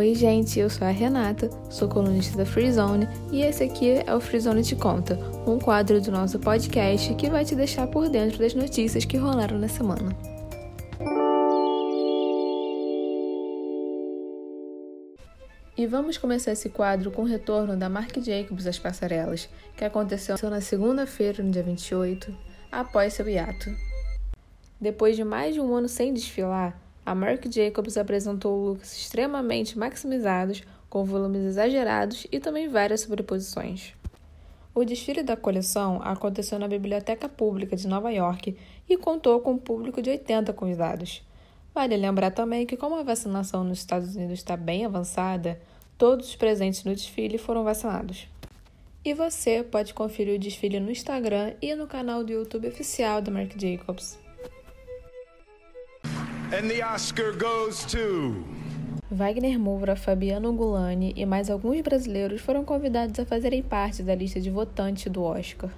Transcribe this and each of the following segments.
Oi, gente, eu sou a Renata, sou colunista da Freezone e esse aqui é o Freezone Te Conta, um quadro do nosso podcast que vai te deixar por dentro das notícias que rolaram na semana. E vamos começar esse quadro com o retorno da Marc Jacobs às passarelas, que aconteceu na segunda-feira, no dia 28, após seu hiato. Depois de mais de um ano sem desfilar, a Marc Jacobs apresentou looks extremamente maximizados, com volumes exagerados e também várias sobreposições. O desfile da coleção aconteceu na Biblioteca Pública de Nova York e contou com um público de 80 convidados. Vale lembrar também que, como a vacinação nos Estados Unidos está bem avançada, todos os presentes no desfile foram vacinados. E você pode conferir o desfile no Instagram e no canal do YouTube oficial da Marc Jacobs. And the Oscar goes to... Wagner Moura, Fabiano Gulani e mais alguns brasileiros foram convidados a fazerem parte da lista de votantes do Oscar.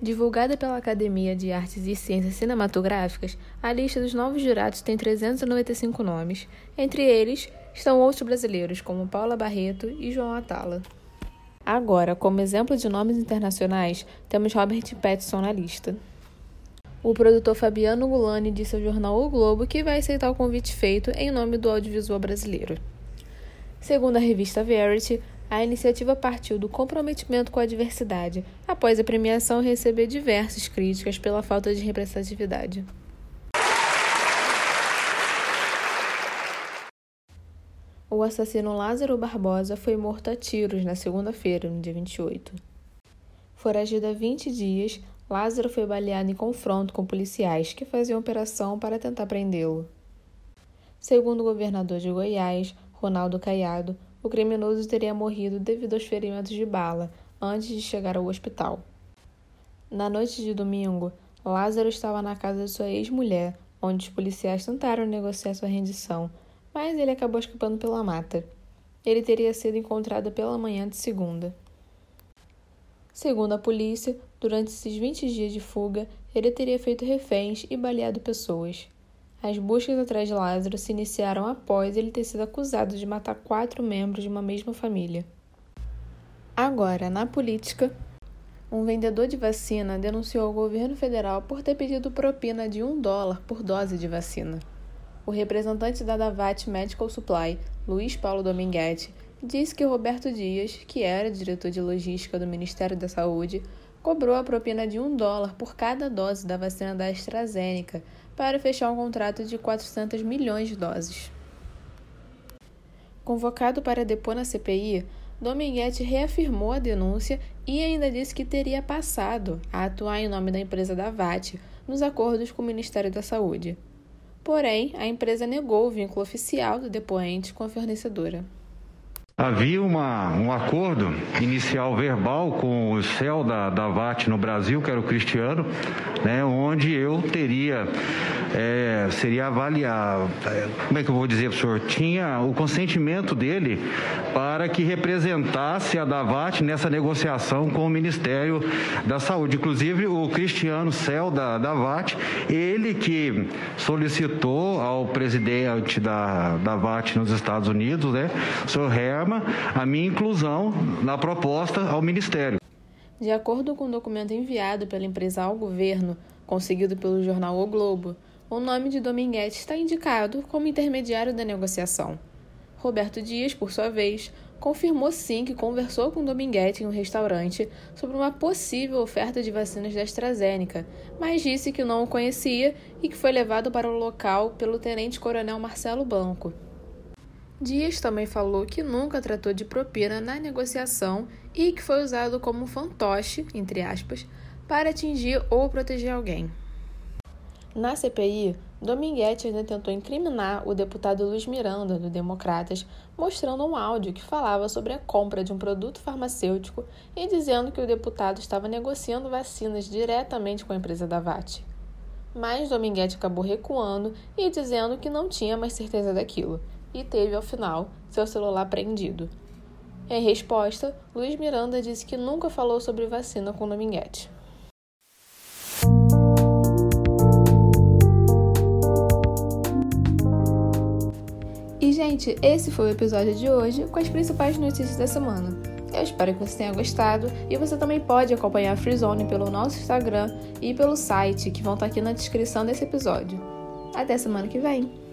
Divulgada pela Academia de Artes e Ciências Cinematográficas, a lista dos novos jurados tem 395 nomes. Entre eles estão outros brasileiros, como Paula Barreto e João Atala. Agora, como exemplo de nomes internacionais, temos Robert Pattinson na lista. O produtor Fabiano Gulani disse ao jornal O Globo que vai aceitar o convite feito em nome do audiovisual brasileiro. Segundo a revista Verity, a iniciativa partiu do comprometimento com a diversidade, após a premiação receber diversas críticas pela falta de representatividade. O assassino Lázaro Barbosa foi morto a tiros na segunda-feira, no dia 28. Foragido há 20 dias, Lázaro foi baleado em confronto com policiais que faziam operação para tentar prendê-lo. Segundo o governador de Goiás, Ronaldo Caiado, o criminoso teria morrido devido aos ferimentos de bala antes de chegar ao hospital. Na noite de domingo, Lázaro estava na casa de sua ex-mulher, onde os policiais tentaram negociar sua rendição, mas ele acabou escapando pela mata. Ele teria sido encontrado pela manhã de segunda. Segundo a polícia, durante esses 20 dias de fuga, ele teria feito reféns e baleado pessoas. As buscas atrás de Lázaro se iniciaram após ele ter sido acusado de matar quatro membros de uma mesma família. Agora, na política, um vendedor de vacina denunciou o governo federal por ter pedido propina de um dólar por dose de vacina. O representante da Davat Medical Supply, Luiz Paulo Dominguete, disse que Roberto Dias, que era diretor de logística do Ministério da Saúde, cobrou a propina de um dólar por cada dose da vacina da AstraZeneca para fechar um contrato de 400 milhões de doses. Convocado para depor na CPI, Dominguete reafirmou a denúncia e ainda disse que teria passado a atuar em nome da empresa da VAT nos acordos com o Ministério da Saúde. Porém, a empresa negou o vínculo oficial do depoente com a fornecedora. Havia uma, um acordo inicial verbal com o céu da, da VAT no Brasil, que era o Cristiano, né, onde eu teria, é, seria avaliar, é, como é que eu vou dizer para o senhor, tinha o consentimento dele para que representasse a Davat nessa negociação com o Ministério da Saúde. Inclusive, o Cristiano Céu da Davat, ele que solicitou ao presidente da Davat nos Estados Unidos, né, o senhor Herman, a minha inclusão na proposta ao Ministério. De acordo com o um documento enviado pela empresa ao governo, conseguido pelo jornal O Globo, o nome de Dominguete está indicado como intermediário da negociação. Roberto Dias, por sua vez, confirmou sim que conversou com Dominguete em um restaurante sobre uma possível oferta de vacinas da AstraZeneca, mas disse que não o conhecia e que foi levado para o local pelo tenente-coronel Marcelo Blanco. Dias também falou que nunca tratou de propina na negociação e que foi usado como fantoche, entre aspas, para atingir ou proteger alguém. Na CPI, Dominguete ainda tentou incriminar o deputado Luiz Miranda, do Democratas, mostrando um áudio que falava sobre a compra de um produto farmacêutico e dizendo que o deputado estava negociando vacinas diretamente com a empresa da VAT. Mas Dominguete acabou recuando e dizendo que não tinha mais certeza daquilo e teve, ao final, seu celular prendido. Em resposta, Luiz Miranda disse que nunca falou sobre vacina com Dominguete. E, gente, esse foi o episódio de hoje com as principais notícias da semana. Eu espero que você tenha gostado e você também pode acompanhar a Freezone pelo nosso Instagram e pelo site que vão estar aqui na descrição desse episódio. Até semana que vem!